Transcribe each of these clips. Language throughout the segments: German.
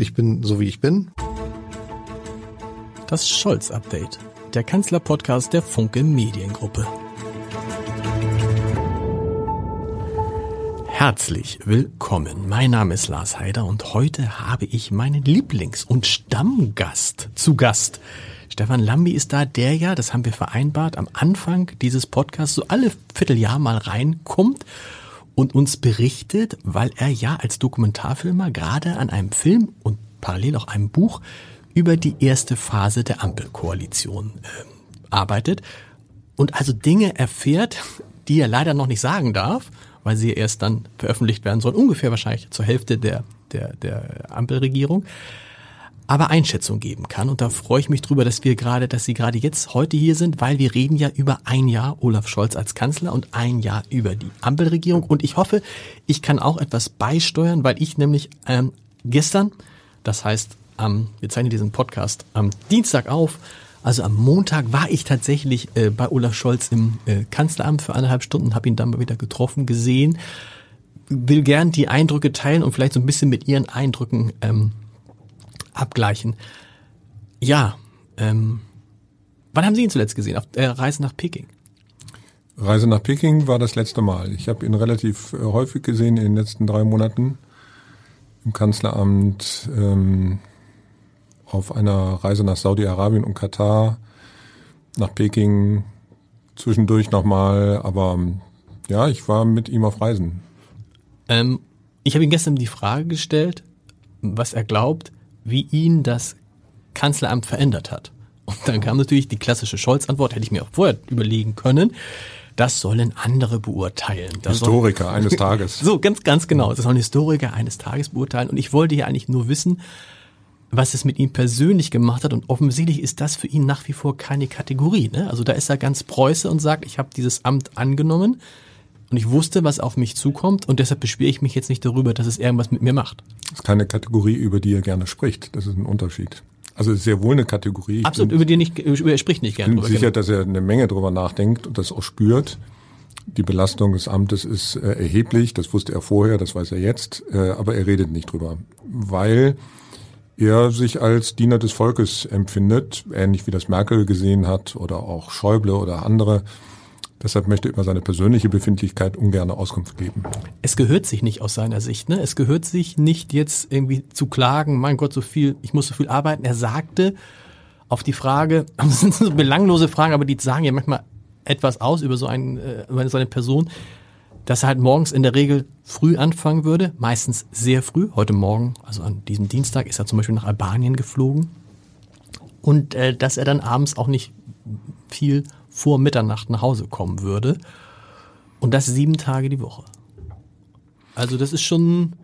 Ich bin so wie ich bin. Das Scholz-Update, der Kanzler-Podcast der Funke Mediengruppe. Herzlich willkommen. Mein Name ist Lars Heider und heute habe ich meinen Lieblings- und Stammgast zu Gast. Stefan Lambi ist da, der ja, das haben wir vereinbart, am Anfang dieses Podcasts so alle Vierteljahr mal reinkommt und uns berichtet, weil er ja als Dokumentarfilmer gerade an einem Film und parallel auch einem Buch über die erste Phase der Ampelkoalition äh, arbeitet und also Dinge erfährt, die er leider noch nicht sagen darf, weil sie erst dann veröffentlicht werden sollen, ungefähr wahrscheinlich zur Hälfte der, der, der Ampelregierung aber Einschätzung geben kann. Und da freue ich mich drüber, dass wir gerade, dass Sie gerade jetzt heute hier sind, weil wir reden ja über ein Jahr Olaf Scholz als Kanzler und ein Jahr über die Ampelregierung. Und ich hoffe, ich kann auch etwas beisteuern, weil ich nämlich ähm, gestern, das heißt, ähm, wir zeichnen diesen Podcast am Dienstag auf, also am Montag war ich tatsächlich äh, bei Olaf Scholz im äh, Kanzleramt für eineinhalb Stunden, habe ihn dann mal wieder getroffen, gesehen, will gern die Eindrücke teilen und vielleicht so ein bisschen mit Ihren Eindrücken ähm, abgleichen. Ja, ähm, wann haben Sie ihn zuletzt gesehen? Auf der Reise nach Peking? Reise nach Peking war das letzte Mal. Ich habe ihn relativ äh, häufig gesehen in den letzten drei Monaten im Kanzleramt, ähm, auf einer Reise nach Saudi-Arabien und Katar, nach Peking, zwischendurch nochmal, aber ja, ich war mit ihm auf Reisen. Ähm, ich habe ihm gestern die Frage gestellt, was er glaubt, wie ihn das Kanzleramt verändert hat. Und dann kam natürlich die klassische Scholz-Antwort, hätte ich mir auch vorher überlegen können. Das sollen andere beurteilen. Das Historiker soll, eines Tages. So, ganz, ganz genau. Das sollen Historiker eines Tages beurteilen. Und ich wollte ja eigentlich nur wissen, was es mit ihm persönlich gemacht hat. Und offensichtlich ist das für ihn nach wie vor keine Kategorie. Ne? Also da ist er ganz Preuße und sagt, ich habe dieses Amt angenommen und ich wusste, was auf mich zukommt und deshalb beschwere ich mich jetzt nicht darüber, dass es irgendwas mit mir macht. Das ist keine Kategorie, über die er gerne spricht. Das ist ein Unterschied. Also es ist sehr wohl eine Kategorie. Absolut, bin, über die nicht, über er spricht nicht gerne. Ich bin sicher, dass er eine Menge drüber nachdenkt und das auch spürt. Die Belastung des Amtes ist äh, erheblich, das wusste er vorher, das weiß er jetzt, äh, aber er redet nicht drüber, weil er sich als Diener des Volkes empfindet, ähnlich wie das Merkel gesehen hat oder auch Schäuble oder andere. Deshalb möchte er über seine persönliche Befindlichkeit ungern Auskunft geben. Es gehört sich nicht aus seiner Sicht. Ne? Es gehört sich nicht jetzt irgendwie zu klagen, mein Gott, so viel, ich muss so viel arbeiten. Er sagte auf die Frage, das sind so belanglose Fragen, aber die sagen ja manchmal etwas aus über so, einen, äh, über so eine Person, dass er halt morgens in der Regel früh anfangen würde, meistens sehr früh. Heute Morgen, also an diesem Dienstag, ist er zum Beispiel nach Albanien geflogen. Und äh, dass er dann abends auch nicht viel vor Mitternacht nach Hause kommen würde. Und das sieben Tage die Woche. Also das ist schon.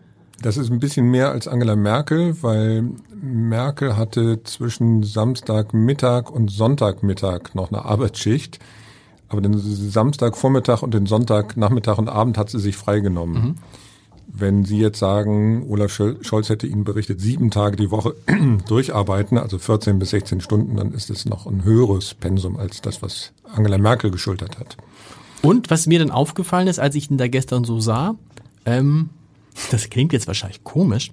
Das ist ein bisschen mehr als Angela Merkel, weil Merkel hatte zwischen Samstagmittag und Sonntagmittag noch eine Arbeitsschicht. Aber den Samstagvormittag und den Sonntagnachmittag und Abend hat sie sich freigenommen. Mhm. Wenn Sie jetzt sagen, Olaf Scholz hätte Ihnen berichtet, sieben Tage die Woche durcharbeiten, also 14 bis 16 Stunden, dann ist es noch ein höheres Pensum als das, was Angela Merkel geschultert hat. Und was mir dann aufgefallen ist, als ich ihn da gestern so sah, ähm, das klingt jetzt wahrscheinlich komisch,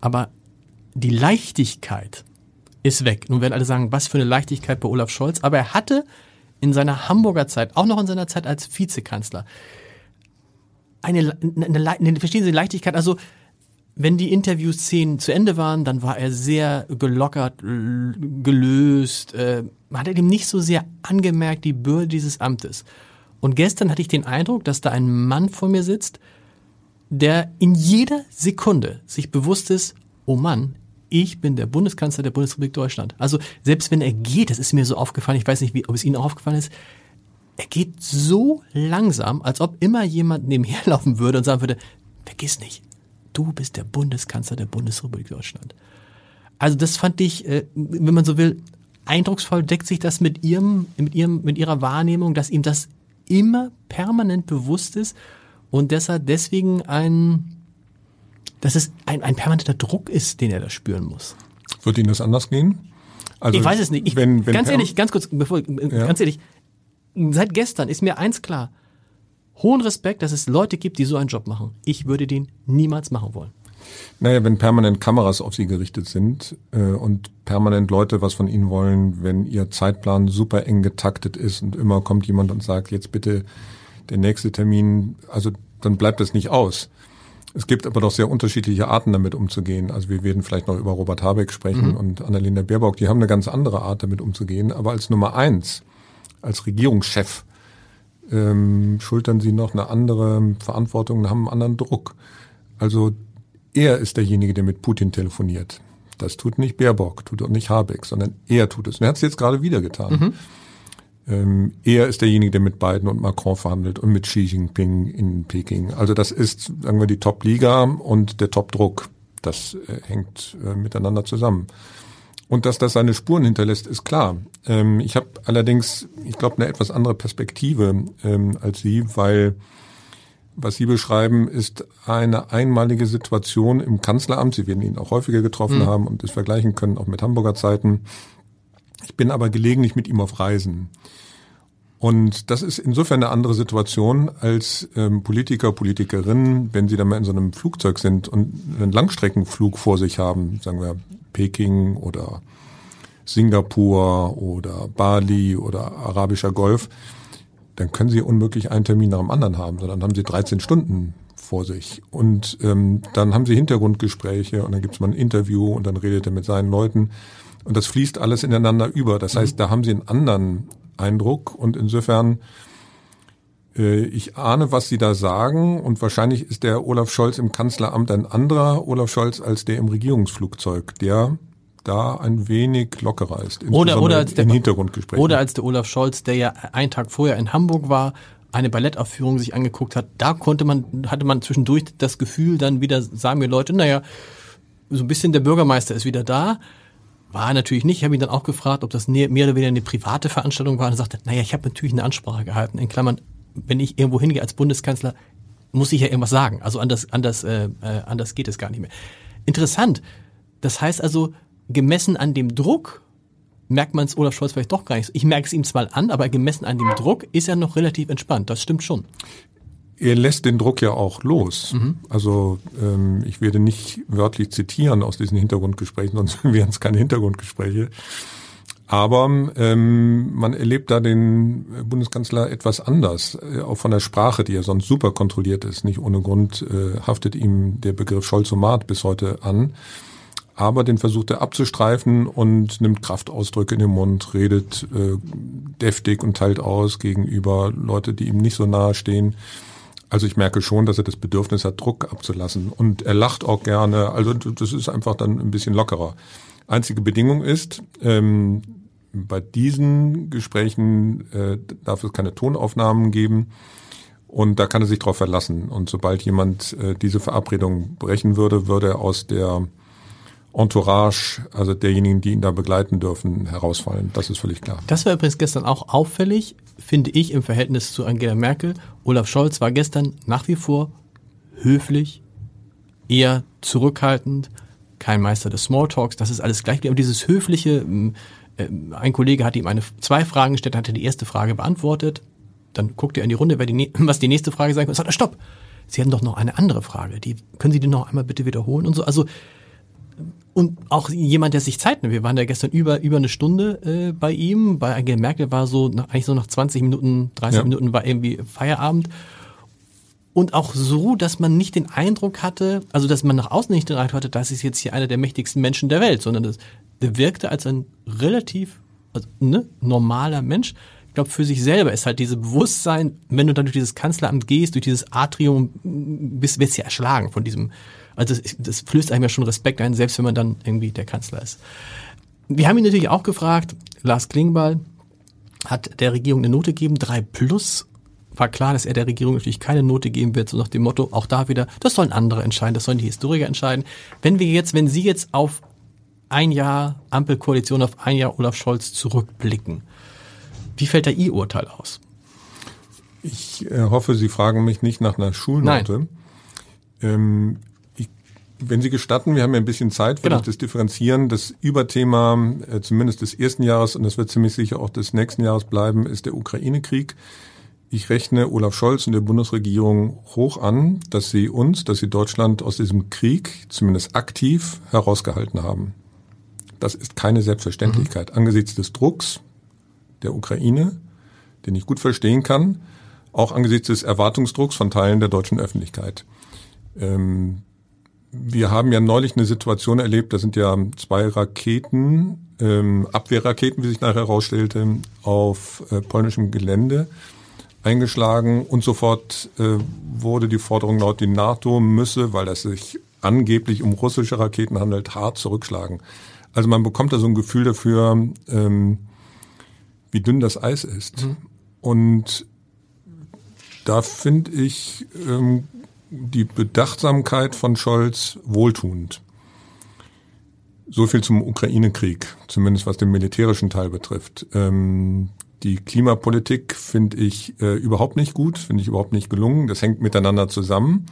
aber die Leichtigkeit ist weg. Nun werden alle sagen, was für eine Leichtigkeit bei Olaf Scholz, aber er hatte in seiner Hamburger Zeit, auch noch in seiner Zeit als Vizekanzler, eine, eine, eine, verstehen Sie, Leichtigkeit, also wenn die Interviewszenen zu Ende waren, dann war er sehr gelockert, gelöst. Äh, man hat ihm nicht so sehr angemerkt, die Bürde dieses Amtes. Und gestern hatte ich den Eindruck, dass da ein Mann vor mir sitzt, der in jeder Sekunde sich bewusst ist, oh Mann, ich bin der Bundeskanzler der Bundesrepublik Deutschland. Also selbst wenn er geht, das ist mir so aufgefallen, ich weiß nicht, wie, ob es Ihnen auch aufgefallen ist, er geht so langsam, als ob immer jemand nebenher laufen würde und sagen würde, vergiss nicht, du bist der Bundeskanzler der Bundesrepublik Deutschland. Also das fand ich, äh, wenn man so will, eindrucksvoll deckt sich das mit ihrem, mit ihrem, mit ihrer Wahrnehmung, dass ihm das immer permanent bewusst ist und deshalb deswegen ein, dass es ein, ein permanenter Druck ist, den er da spüren muss. Wird Ihnen das anders gehen? Also ich weiß es nicht. Ich, wenn, wenn ganz ehrlich, ganz kurz, bevor, ja. ganz ehrlich, seit gestern ist mir eins klar. Hohen Respekt, dass es Leute gibt, die so einen Job machen. Ich würde den niemals machen wollen. Naja, wenn permanent Kameras auf sie gerichtet sind äh, und permanent Leute was von ihnen wollen, wenn ihr Zeitplan super eng getaktet ist und immer kommt jemand und sagt, jetzt bitte der nächste Termin, also dann bleibt das nicht aus. Es gibt aber doch sehr unterschiedliche Arten, damit umzugehen. Also wir werden vielleicht noch über Robert Habeck sprechen mhm. und Annalena Baerbock. Die haben eine ganz andere Art, damit umzugehen. Aber als Nummer eins, als Regierungschef, ähm, schultern sie noch eine andere Verantwortung und haben einen anderen Druck. Also er ist derjenige, der mit Putin telefoniert. Das tut nicht Baerbock, tut auch nicht Habeck, sondern er tut es. Und er hat es jetzt gerade wieder getan. Mhm. Ähm, er ist derjenige, der mit Biden und Macron verhandelt und mit Xi Jinping in Peking. Also das ist, sagen wir, die Top-Liga und der Top-Druck. Das äh, hängt äh, miteinander zusammen. Und dass das seine Spuren hinterlässt, ist klar. Ähm, ich habe allerdings, ich glaube, eine etwas andere Perspektive ähm, als Sie, weil was Sie beschreiben, ist eine einmalige Situation im Kanzleramt. Sie werden ihn auch häufiger getroffen mhm. haben und das vergleichen können, auch mit Hamburger Zeiten. Ich bin aber gelegentlich mit ihm auf Reisen. Und das ist insofern eine andere Situation als ähm, Politiker, Politikerinnen, wenn sie dann mal in so einem Flugzeug sind und einen Langstreckenflug vor sich haben, sagen wir Peking oder Singapur oder Bali oder Arabischer Golf, dann können sie unmöglich einen Termin nach dem anderen haben, sondern haben sie 13 Stunden vor sich. Und ähm, dann haben sie Hintergrundgespräche und dann gibt es mal ein Interview und dann redet er mit seinen Leuten. Und das fließt alles ineinander über. Das heißt, mhm. da haben sie einen anderen Eindruck und insofern ich ahne, was Sie da sagen und wahrscheinlich ist der Olaf Scholz im Kanzleramt ein anderer Olaf Scholz als der im Regierungsflugzeug, der da ein wenig lockerer ist. Oder, oder als der, Hintergrundgespräch. Oder als der Olaf Scholz, der ja einen Tag vorher in Hamburg war, eine Ballettaufführung sich angeguckt hat, da konnte man, hatte man zwischendurch das Gefühl, dann wieder sagen mir Leute, naja, so ein bisschen der Bürgermeister ist wieder da. War natürlich nicht. Ich habe ihn dann auch gefragt, ob das mehr oder weniger eine private Veranstaltung war. Und er sagte, naja, ich habe natürlich eine Ansprache gehalten. In Klammern, wenn ich irgendwo hingehe als Bundeskanzler, muss ich ja irgendwas sagen. Also anders, anders, äh, äh, anders geht es gar nicht mehr. Interessant. Das heißt also, gemessen an dem Druck, merkt man es Olaf Scholz vielleicht doch gar nicht. Ich merke es ihm zwar an, aber gemessen an dem Druck ist er noch relativ entspannt. Das stimmt schon er lässt den Druck ja auch los. Mhm. Also ähm, ich werde nicht wörtlich zitieren aus diesen Hintergrundgesprächen, sonst wären es keine Hintergrundgespräche. Aber ähm, man erlebt da den Bundeskanzler etwas anders, äh, auch von der Sprache, die ja sonst super kontrolliert ist. Nicht ohne Grund äh, haftet ihm der Begriff Scholzomat bis heute an. Aber den versucht er abzustreifen und nimmt Kraftausdrücke in den Mund, redet äh, deftig und teilt aus gegenüber Leute, die ihm nicht so nahe stehen. Also ich merke schon, dass er das Bedürfnis hat, Druck abzulassen. Und er lacht auch gerne. Also das ist einfach dann ein bisschen lockerer. Einzige Bedingung ist, ähm, bei diesen Gesprächen äh, darf es keine Tonaufnahmen geben. Und da kann er sich drauf verlassen. Und sobald jemand äh, diese Verabredung brechen würde, würde er aus der Entourage, also derjenigen, die ihn da begleiten dürfen, herausfallen. Das ist völlig klar. Das war übrigens gestern auch auffällig, finde ich, im Verhältnis zu Angela Merkel. Olaf Scholz war gestern nach wie vor höflich, eher zurückhaltend, kein Meister des Smalltalks. Das ist alles gleich. Aber dieses höfliche, ein Kollege hat ihm eine, zwei Fragen gestellt, hat er die erste Frage beantwortet. Dann guckt er in die Runde, die, was die nächste Frage sein könnte. Sagt er, stopp! Sie hatten doch noch eine andere Frage. Die, können Sie die noch einmal bitte wiederholen und so? Also, und auch jemand, der sich Zeit nimmt. Wir waren ja gestern über, über eine Stunde äh, bei ihm. Bei Angela Merkel war so, nach, eigentlich so nach 20 Minuten, 30 ja. Minuten war irgendwie Feierabend. Und auch so, dass man nicht den Eindruck hatte, also dass man nach außen nicht den Eindruck hatte, das ist jetzt hier einer der mächtigsten Menschen der Welt, sondern das, wirkte als ein relativ also, ne, normaler Mensch. Ich glaube, für sich selber ist halt dieses Bewusstsein, wenn du dann durch dieses Kanzleramt gehst, durch dieses Atrium, bist, wirst du ja erschlagen von diesem also das, das flößt einem ja schon Respekt ein, selbst wenn man dann irgendwie der Kanzler ist. Wir haben ihn natürlich auch gefragt, Lars Klingbeil hat der Regierung eine Note gegeben, drei plus. War klar, dass er der Regierung natürlich keine Note geben wird, so nach dem Motto, auch da wieder, das sollen andere entscheiden, das sollen die Historiker entscheiden. Wenn wir jetzt, wenn Sie jetzt auf ein Jahr Ampelkoalition, auf ein Jahr Olaf Scholz zurückblicken, wie fällt da Ihr Urteil aus? Ich äh, hoffe, Sie fragen mich nicht nach einer Schulnote. Ähm, wenn Sie gestatten, wir haben ja ein bisschen Zeit, weil genau. ich das differenzieren. Das Überthema, äh, zumindest des ersten Jahres, und das wird ziemlich sicher auch des nächsten Jahres bleiben, ist der Ukraine-Krieg. Ich rechne Olaf Scholz und der Bundesregierung hoch an, dass sie uns, dass sie Deutschland aus diesem Krieg zumindest aktiv herausgehalten haben. Das ist keine Selbstverständlichkeit. Mhm. Angesichts des Drucks der Ukraine, den ich gut verstehen kann, auch angesichts des Erwartungsdrucks von Teilen der deutschen Öffentlichkeit. Ähm, wir haben ja neulich eine Situation erlebt, da sind ja zwei Raketen, ähm, Abwehrraketen, wie sich nachher herausstellte, auf äh, polnischem Gelände eingeschlagen und sofort äh, wurde die Forderung laut, die NATO müsse, weil es sich angeblich um russische Raketen handelt, hart zurückschlagen. Also man bekommt da so ein Gefühl dafür, ähm, wie dünn das Eis ist. Mhm. Und da finde ich ähm, die Bedachtsamkeit von Scholz wohltuend. So viel zum Ukraine-Krieg, zumindest was den militärischen Teil betrifft. Ähm, die Klimapolitik finde ich äh, überhaupt nicht gut, finde ich überhaupt nicht gelungen. Das hängt miteinander zusammen,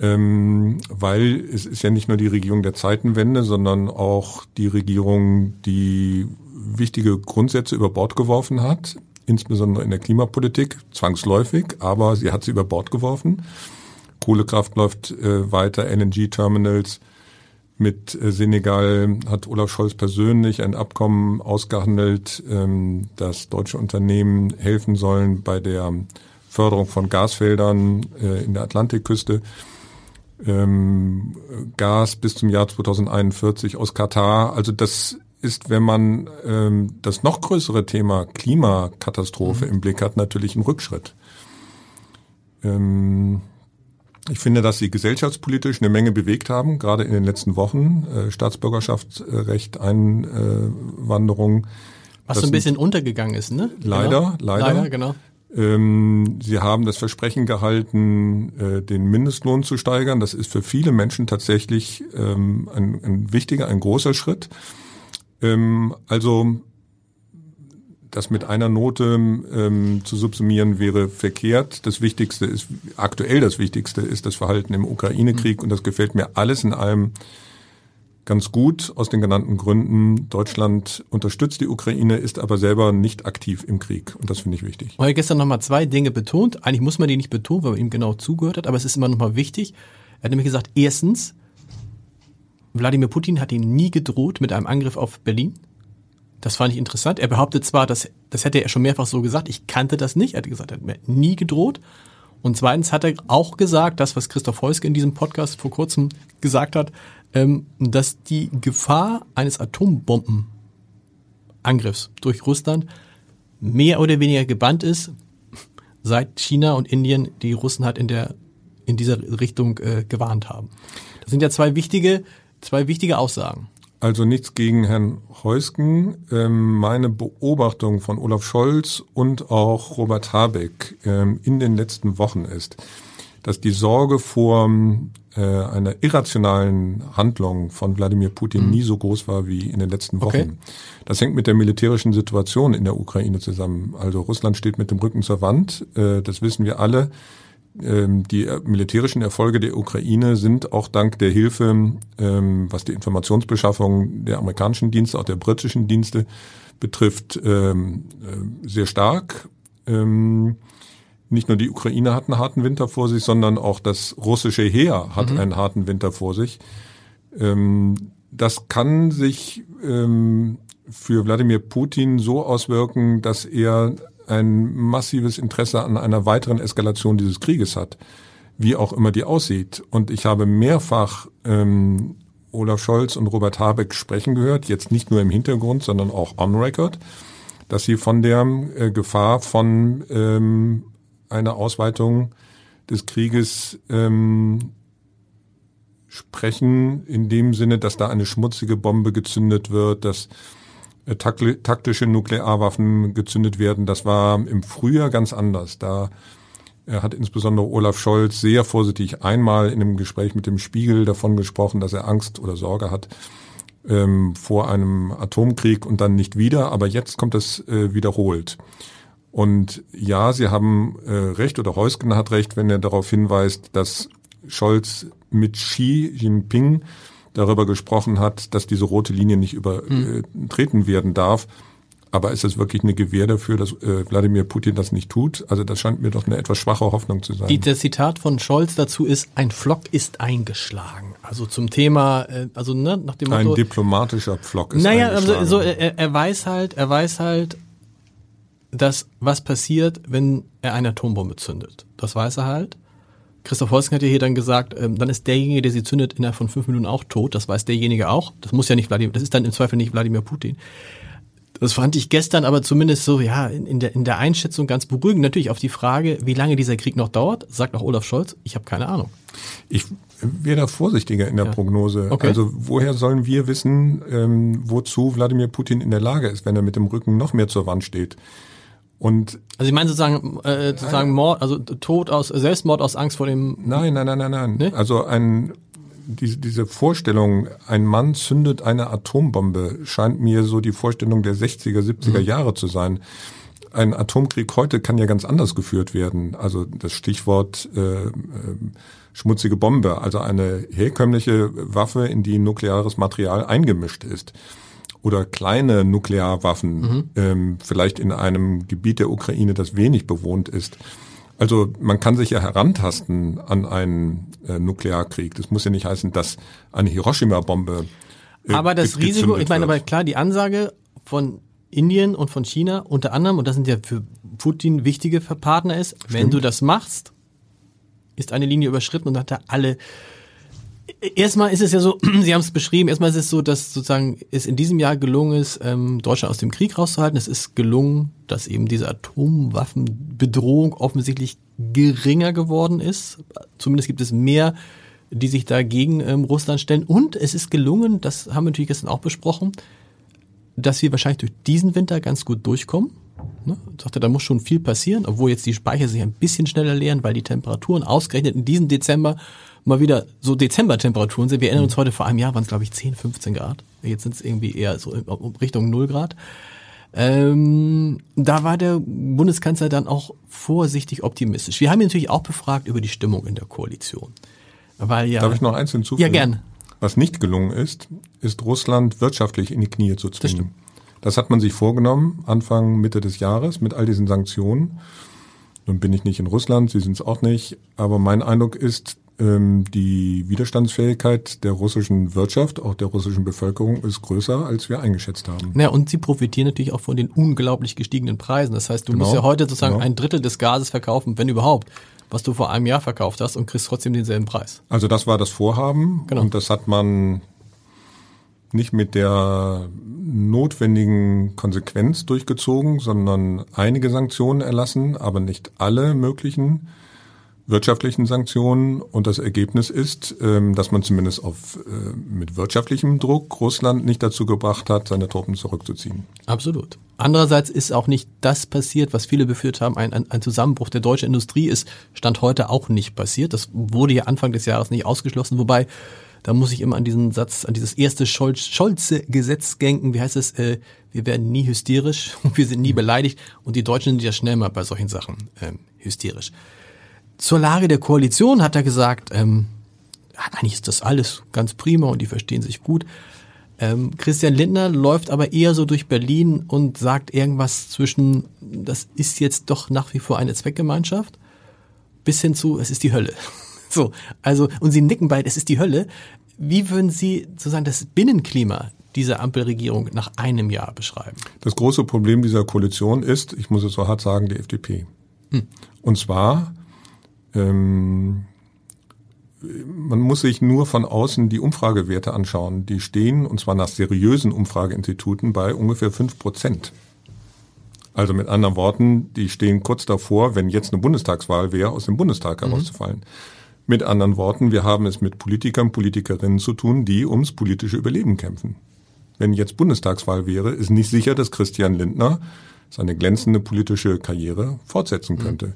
ähm, weil es ist ja nicht nur die Regierung der Zeitenwende, sondern auch die Regierung, die wichtige Grundsätze über Bord geworfen hat, insbesondere in der Klimapolitik, zwangsläufig, aber sie hat sie über Bord geworfen. Kohlekraft läuft äh, weiter, LNG-Terminals, mit äh, Senegal hat Olaf Scholz persönlich ein Abkommen ausgehandelt, ähm, dass deutsche Unternehmen helfen sollen bei der Förderung von Gasfeldern äh, in der Atlantikküste. Ähm, Gas bis zum Jahr 2041 aus Katar. Also das ist, wenn man ähm, das noch größere Thema Klimakatastrophe mhm. im Blick hat, natürlich ein Rückschritt. Ich finde, dass sie gesellschaftspolitisch eine Menge bewegt haben, gerade in den letzten Wochen. Äh, Staatsbürgerschaftsrecht, Einwanderung. Was so ein bisschen untergegangen ist, ne? Leider, genau. leider. Leider, genau. Ähm, sie haben das Versprechen gehalten, äh, den Mindestlohn zu steigern. Das ist für viele Menschen tatsächlich ähm, ein, ein wichtiger, ein großer Schritt. Ähm, also das mit einer Note ähm, zu subsumieren wäre verkehrt. Das Wichtigste ist, aktuell das Wichtigste ist das Verhalten im Ukraine-Krieg und das gefällt mir alles in allem ganz gut aus den genannten Gründen. Deutschland unterstützt die Ukraine, ist aber selber nicht aktiv im Krieg und das finde ich wichtig. Er hat gestern nochmal zwei Dinge betont. Eigentlich muss man die nicht betonen, weil man ihm genau zugehört hat, aber es ist immer nochmal wichtig. Er hat nämlich gesagt, erstens, Wladimir Putin hat ihn nie gedroht mit einem Angriff auf Berlin. Das fand ich interessant. Er behauptet zwar, dass, das hätte er schon mehrfach so gesagt, ich kannte das nicht. Er hat gesagt, er hat mir nie gedroht. Und zweitens hat er auch gesagt, das, was Christoph Heuske in diesem Podcast vor kurzem gesagt hat, ähm, dass die Gefahr eines Atombombenangriffs durch Russland mehr oder weniger gebannt ist, seit China und Indien die Russen halt in der in dieser Richtung äh, gewarnt haben. Das sind ja zwei wichtige zwei wichtige Aussagen. Also nichts gegen Herrn Heusken. Ähm, meine Beobachtung von Olaf Scholz und auch Robert Habeck ähm, in den letzten Wochen ist, dass die Sorge vor äh, einer irrationalen Handlung von Wladimir Putin mhm. nie so groß war wie in den letzten Wochen. Okay. Das hängt mit der militärischen Situation in der Ukraine zusammen. Also Russland steht mit dem Rücken zur Wand, äh, das wissen wir alle. Ähm, die militärischen Erfolge der Ukraine sind auch dank der Hilfe, ähm, was die Informationsbeschaffung der amerikanischen Dienste, auch der britischen Dienste betrifft, ähm, äh, sehr stark. Nicht nur die Ukraine hat einen harten Winter vor sich, sondern auch das russische Heer hat mhm. einen harten Winter vor sich. Das kann sich für Wladimir Putin so auswirken, dass er ein massives Interesse an einer weiteren Eskalation dieses Krieges hat, wie auch immer die aussieht. Und ich habe mehrfach ähm, Olaf Scholz und Robert Habeck sprechen gehört, jetzt nicht nur im Hintergrund, sondern auch on record, dass sie von der äh, Gefahr von ähm, einer Ausweitung des Krieges ähm, sprechen, in dem Sinne, dass da eine schmutzige Bombe gezündet wird, dass taktische Nuklearwaffen gezündet werden. Das war im Frühjahr ganz anders. Da äh, hat insbesondere Olaf Scholz sehr vorsichtig einmal in einem Gespräch mit dem Spiegel davon gesprochen, dass er Angst oder Sorge hat ähm, vor einem Atomkrieg und dann nicht wieder. Aber jetzt kommt das äh, wiederholt. Und ja, Sie haben äh, recht oder Heusgen hat recht, wenn er darauf hinweist, dass Scholz mit Xi Jinping darüber gesprochen hat, dass diese rote Linie nicht übertreten mhm. werden darf. Aber ist es wirklich eine Gewähr dafür, dass äh, Wladimir Putin das nicht tut? Also das scheint mir doch eine etwas schwache Hoffnung zu sein. Die, das Zitat von Scholz dazu ist, ein Flock ist eingeschlagen. Also zum Thema, äh, also ne, nach dem Motto. Ein diplomatischer Flock ist naja, eingeschlagen. Naja, also so, er, er weiß halt, er weiß halt, dass was passiert, wenn er eine Atombombe zündet. Das weiß er halt. Christoph Holzken hat ja hier dann gesagt, ähm, dann ist derjenige, der sie zündet, innerhalb von fünf Minuten auch tot. Das weiß derjenige auch. Das muss ja nicht Wladimir, das ist dann im Zweifel nicht Wladimir Putin. Das fand ich gestern aber zumindest so, ja, in der, in der Einschätzung ganz beruhigend. Natürlich auf die Frage, wie lange dieser Krieg noch dauert, sagt auch Olaf Scholz, ich habe keine Ahnung. Ich wäre da vorsichtiger in der ja. Prognose. Okay. Also woher sollen wir wissen, ähm, wozu Wladimir Putin in der Lage ist, wenn er mit dem Rücken noch mehr zur Wand steht? Und also ich meine sozusagen, äh, sozusagen Mord, also Tod aus Selbstmord aus Angst vor dem. Nein, nein, nein, nein, nein. Ne? Also ein die, diese Vorstellung, ein Mann zündet eine Atombombe, scheint mir so die Vorstellung der 60er, 70er mhm. Jahre zu sein. Ein Atomkrieg heute kann ja ganz anders geführt werden. Also das Stichwort äh, äh, schmutzige Bombe, also eine herkömmliche Waffe, in die nukleares Material eingemischt ist. Oder kleine Nuklearwaffen, mhm. ähm, vielleicht in einem Gebiet der Ukraine, das wenig bewohnt ist. Also man kann sich ja herantasten an einen äh, Nuklearkrieg. Das muss ja nicht heißen, dass eine Hiroshima-Bombe. Äh, aber das Risiko, ich meine, aber klar, die Ansage von Indien und von China unter anderem, und das sind ja für Putin wichtige Partner ist, Stimmt. wenn du das machst, ist eine Linie überschritten und hat er alle Erstmal ist es ja so, Sie haben es beschrieben, erstmal ist es so, dass sozusagen es in diesem Jahr gelungen ist, ähm, Deutschland aus dem Krieg rauszuhalten. Es ist gelungen, dass eben diese Atomwaffenbedrohung offensichtlich geringer geworden ist. Zumindest gibt es mehr, die sich dagegen ähm, Russland stellen. Und es ist gelungen, das haben wir natürlich gestern auch besprochen, dass wir wahrscheinlich durch diesen Winter ganz gut durchkommen. Ne? Sagte, da muss schon viel passieren, obwohl jetzt die Speicher sich ein bisschen schneller leeren, weil die Temperaturen ausgerechnet in diesem Dezember mal wieder so Dezembertemperaturen sind. Wir erinnern uns heute vor einem Jahr waren es glaube ich 10, 15 Grad. Jetzt sind es irgendwie eher so Richtung 0 Grad. Ähm, da war der Bundeskanzler dann auch vorsichtig optimistisch. Wir haben ihn natürlich auch befragt über die Stimmung in der Koalition. Weil ja, Darf ich noch eins hinzufügen? Ja, gern. Was nicht gelungen ist, ist Russland wirtschaftlich in die Knie zu zwingen. Das, das hat man sich vorgenommen, Anfang, Mitte des Jahres, mit all diesen Sanktionen. Nun bin ich nicht in Russland, Sie sind es auch nicht, aber mein Eindruck ist, die Widerstandsfähigkeit der russischen Wirtschaft, auch der russischen Bevölkerung, ist größer, als wir eingeschätzt haben. Ja, und sie profitieren natürlich auch von den unglaublich gestiegenen Preisen. Das heißt, du genau, musst ja heute sozusagen genau. ein Drittel des Gases verkaufen, wenn überhaupt, was du vor einem Jahr verkauft hast und kriegst trotzdem denselben Preis. Also das war das Vorhaben genau. und das hat man nicht mit der notwendigen Konsequenz durchgezogen, sondern einige Sanktionen erlassen, aber nicht alle möglichen wirtschaftlichen Sanktionen und das Ergebnis ist, ähm, dass man zumindest auf, äh, mit wirtschaftlichem Druck Russland nicht dazu gebracht hat, seine Truppen zurückzuziehen. Absolut. Andererseits ist auch nicht das passiert, was viele befürchtet haben, ein, ein, Zusammenbruch der deutschen Industrie ist, stand heute auch nicht passiert. Das wurde ja Anfang des Jahres nicht ausgeschlossen, wobei da muss ich immer an diesen Satz, an dieses erste Scholze-Gesetz denken. Wie heißt es? Äh, wir werden nie hysterisch und wir sind nie beleidigt. Und die Deutschen sind ja schnell mal bei solchen Sachen äh, hysterisch. Zur Lage der Koalition hat er gesagt, ähm, eigentlich ist das alles ganz prima und die verstehen sich gut. Ähm, Christian Lindner läuft aber eher so durch Berlin und sagt irgendwas zwischen, das ist jetzt doch nach wie vor eine Zweckgemeinschaft, bis hin zu, es ist die Hölle. so, also, und sie nicken beide, es ist die Hölle. Wie würden Sie sozusagen das Binnenklima dieser Ampelregierung nach einem Jahr beschreiben? Das große Problem dieser Koalition ist, ich muss es so hart sagen, die FDP. Hm. Und zwar ähm, man muss sich nur von außen die Umfragewerte anschauen. Die stehen, und zwar nach seriösen Umfrageinstituten, bei ungefähr fünf Prozent. Also mit anderen Worten, die stehen kurz davor, wenn jetzt eine Bundestagswahl wäre, aus dem Bundestag mhm. herauszufallen. Mit anderen Worten, wir haben es mit Politikern, Politikerinnen zu tun, die ums politische Überleben kämpfen. Wenn jetzt Bundestagswahl wäre, ist nicht sicher, dass Christian Lindner seine glänzende politische Karriere fortsetzen könnte. Mhm.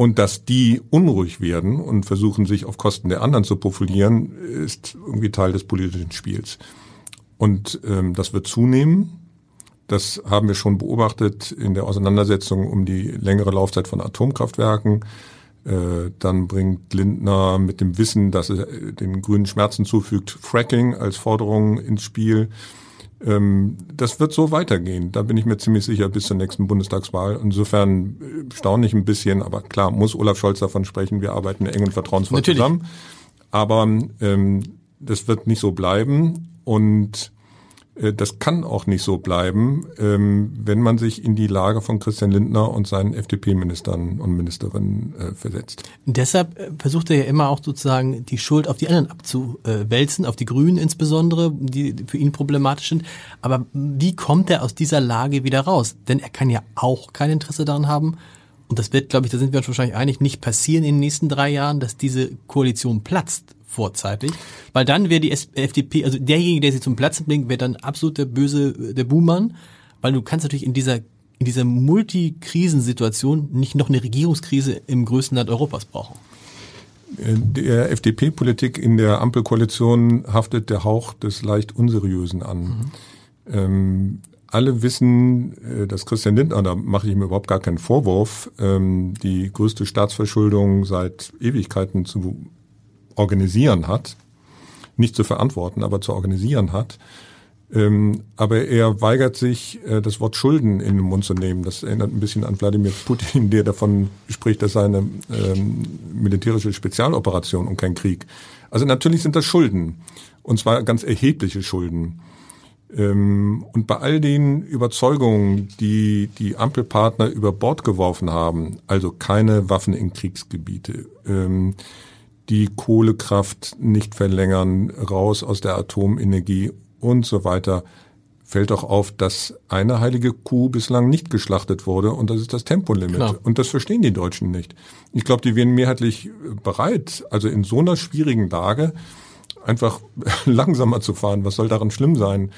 Und dass die unruhig werden und versuchen, sich auf Kosten der anderen zu profilieren, ist irgendwie Teil des politischen Spiels. Und ähm, das wird zunehmen. Das haben wir schon beobachtet in der Auseinandersetzung um die längere Laufzeit von Atomkraftwerken. Äh, dann bringt Lindner mit dem Wissen, dass er den grünen Schmerzen zufügt, Fracking als Forderung ins Spiel. Ähm, das wird so weitergehen. Da bin ich mir ziemlich sicher bis zur nächsten Bundestagswahl. Insofern äh, staune ich ein bisschen, aber klar, muss Olaf Scholz davon sprechen, wir arbeiten eng und vertrauensvoll Natürlich. zusammen. Aber ähm, das wird nicht so bleiben. Und das kann auch nicht so bleiben, ähm, wenn man sich in die Lage von Christian Lindner und seinen FDP-Ministern und Ministerinnen äh, versetzt. Deshalb äh, versucht er ja immer auch sozusagen die Schuld auf die anderen abzuwälzen, auf die Grünen insbesondere, die für ihn problematisch sind. Aber wie kommt er aus dieser Lage wieder raus? Denn er kann ja auch kein Interesse daran haben, und das wird, glaube ich, da sind wir uns wahrscheinlich einig, nicht passieren in den nächsten drei Jahren, dass diese Koalition platzt vorzeitig, weil dann wäre die FDP, also derjenige, der sie zum Platzen bringt, wäre dann absolut der böse, der Buhmann, weil du kannst natürlich in dieser in dieser Multikrisensituation nicht noch eine Regierungskrise im größten Land Europas brauchen. Der FDP-Politik in der Ampelkoalition haftet der Hauch des leicht Unseriösen an. Mhm. Ähm, alle wissen, äh, dass Christian Lindner, da mache ich ihm überhaupt gar keinen Vorwurf, ähm, die größte Staatsverschuldung seit Ewigkeiten zu organisieren hat, nicht zu verantworten, aber zu organisieren hat. Ähm, aber er weigert sich, äh, das Wort Schulden in den Mund zu nehmen. Das erinnert ein bisschen an Wladimir Putin, der davon spricht, dass seine ähm, militärische Spezialoperation und kein Krieg. Also natürlich sind das Schulden. Und zwar ganz erhebliche Schulden. Ähm, und bei all den Überzeugungen, die die Ampelpartner über Bord geworfen haben, also keine Waffen in Kriegsgebiete, ähm, die Kohlekraft nicht verlängern, raus aus der Atomenergie und so weiter, fällt auch auf, dass eine heilige Kuh bislang nicht geschlachtet wurde und das ist das Tempolimit. Klar. Und das verstehen die Deutschen nicht. Ich glaube, die wären mehrheitlich bereit, also in so einer schwierigen Lage einfach langsamer zu fahren. Was soll daran schlimm sein?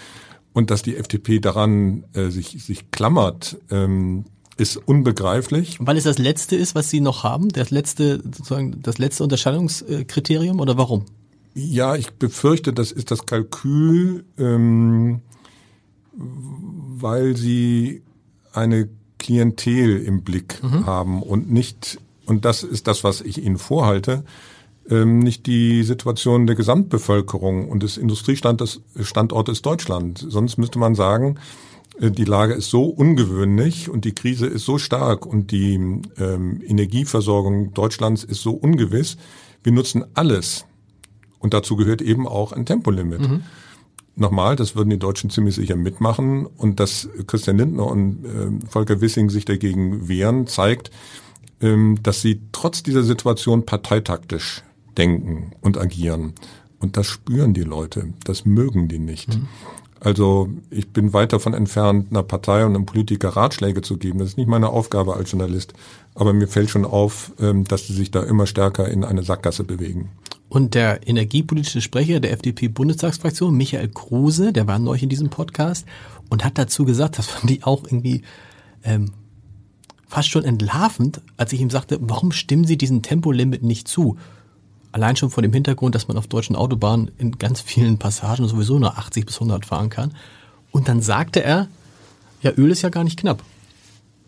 Und dass die FDP daran äh, sich, sich klammert, ähm, ist unbegreiflich. Weil es das letzte ist, was Sie noch haben, das letzte sozusagen das letzte Unterscheidungskriterium oder warum? Ja, ich befürchte, das ist das Kalkül, ähm, weil Sie eine Klientel im Blick mhm. haben und nicht und das ist das, was ich Ihnen vorhalte, ähm, nicht die Situation der Gesamtbevölkerung und des Industriestandortes Deutschland. Sonst müsste man sagen, die Lage ist so ungewöhnlich und die Krise ist so stark und die ähm, Energieversorgung Deutschlands ist so ungewiss. Wir nutzen alles. Und dazu gehört eben auch ein Tempolimit. Mhm. Nochmal, das würden die Deutschen ziemlich sicher mitmachen. Und dass Christian Lindner und äh, Volker Wissing sich dagegen wehren, zeigt, ähm, dass sie trotz dieser Situation parteitaktisch denken und agieren. Und das spüren die Leute. Das mögen die nicht. Mhm. Also ich bin weit davon entfernt, einer Partei und einem Politiker Ratschläge zu geben. Das ist nicht meine Aufgabe als Journalist. Aber mir fällt schon auf, ähm, dass sie sich da immer stärker in eine Sackgasse bewegen. Und der energiepolitische Sprecher der FDP-Bundestagsfraktion, Michael Kruse, der war neu in diesem Podcast und hat dazu gesagt, das fand ich auch irgendwie ähm, fast schon entlarvend, als ich ihm sagte, warum stimmen Sie diesem Tempolimit nicht zu? Allein schon vor dem Hintergrund, dass man auf deutschen Autobahnen in ganz vielen Passagen sowieso nur 80 bis 100 fahren kann. Und dann sagte er, ja, Öl ist ja gar nicht knapp.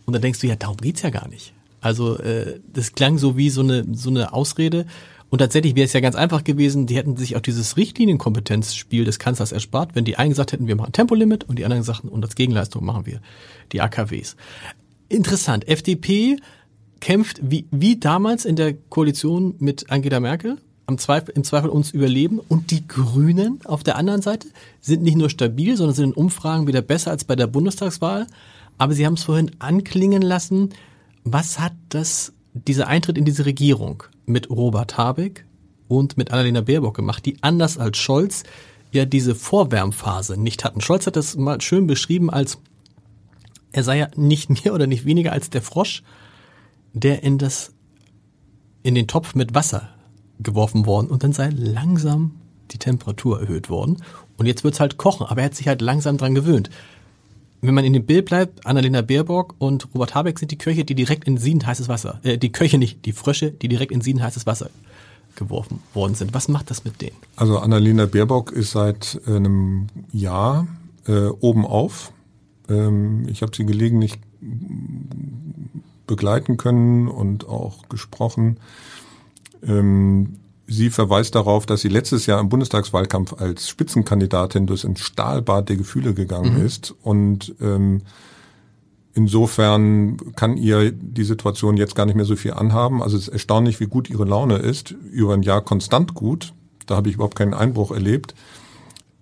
Und dann denkst du, ja, darum geht's ja gar nicht. Also äh, das klang so wie so eine, so eine Ausrede. Und tatsächlich wäre es ja ganz einfach gewesen, die hätten sich auch dieses Richtlinienkompetenzspiel des Kanzlers erspart, wenn die einen gesagt hätten, wir machen Tempolimit und die anderen sagten, und als Gegenleistung machen wir die AKWs. Interessant. FDP kämpft wie, wie damals in der Koalition mit Angela Merkel am Zweifel, im Zweifel uns überleben. Und die Grünen auf der anderen Seite sind nicht nur stabil, sondern sind in Umfragen wieder besser als bei der Bundestagswahl. Aber Sie haben es vorhin anklingen lassen. Was hat das, dieser Eintritt in diese Regierung mit Robert Habeck und mit Annalena Baerbock gemacht, die anders als Scholz ja diese Vorwärmphase nicht hatten? Scholz hat das mal schön beschrieben als, er sei ja nicht mehr oder nicht weniger als der Frosch, der in das, in den Topf mit Wasser geworfen worden und dann sei langsam die Temperatur erhöht worden. Und jetzt wird's halt kochen, aber er hat sich halt langsam dran gewöhnt. Wenn man in dem Bild bleibt, Annalena Baerbock und Robert Habeck sind die Köche, die direkt in siedend heißes Wasser, äh, die Köche nicht, die Frösche, die direkt in siedend heißes Wasser geworfen worden sind. Was macht das mit denen? Also Annalena Baerbock ist seit äh, einem Jahr äh, oben auf. Ähm, ich habe sie gelegentlich begleiten können und auch gesprochen. Ähm, sie verweist darauf, dass sie letztes Jahr im Bundestagswahlkampf als Spitzenkandidatin durch ein Stahlbad der Gefühle gegangen mhm. ist und ähm, Insofern kann ihr die Situation jetzt gar nicht mehr so viel anhaben. Also es ist erstaunlich, wie gut ihre Laune ist. Über ein Jahr konstant gut. Da habe ich überhaupt keinen Einbruch erlebt.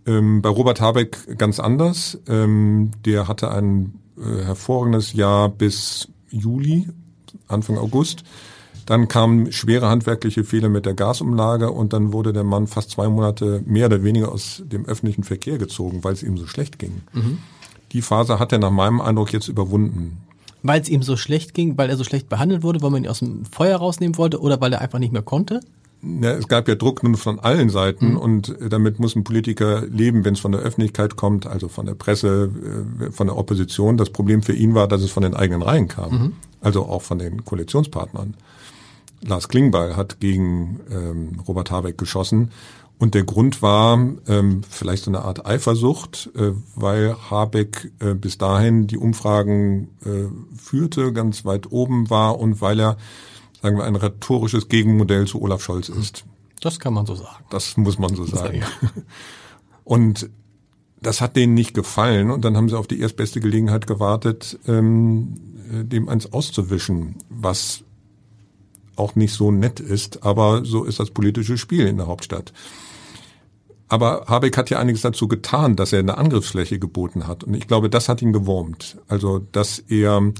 Ähm, bei Robert Habeck ganz anders. Ähm, der hatte ein äh, hervorragendes Jahr bis Juli, Anfang August. Dann kamen schwere handwerkliche Fehler mit der Gasumlage und dann wurde der Mann fast zwei Monate mehr oder weniger aus dem öffentlichen Verkehr gezogen, weil es ihm so schlecht ging. Mhm. Die Phase hat er nach meinem Eindruck jetzt überwunden. Weil es ihm so schlecht ging, weil er so schlecht behandelt wurde, weil man ihn aus dem Feuer rausnehmen wollte oder weil er einfach nicht mehr konnte? Ja, es gab ja Druck nun von allen Seiten mhm. und damit muss ein Politiker leben, wenn es von der Öffentlichkeit kommt, also von der Presse, äh, von der Opposition. Das Problem für ihn war, dass es von den eigenen Reihen kam, mhm. also auch von den Koalitionspartnern. Lars Klingbeil hat gegen ähm, Robert Habeck geschossen und der Grund war ähm, vielleicht so eine Art Eifersucht, äh, weil Habeck äh, bis dahin die Umfragen äh, führte, ganz weit oben war und weil er, sagen wir, ein rhetorisches Gegenmodell zu Olaf Scholz ist. Das kann man so sagen. Das muss man so sagen. Und das hat denen nicht gefallen und dann haben sie auf die erstbeste Gelegenheit gewartet, ähm, äh, dem eins auszuwischen, was auch nicht so nett ist, aber so ist das politische Spiel in der Hauptstadt. Aber Habeck hat ja einiges dazu getan, dass er eine Angriffsfläche geboten hat. Und ich glaube, das hat ihn gewurmt. Also, dass er,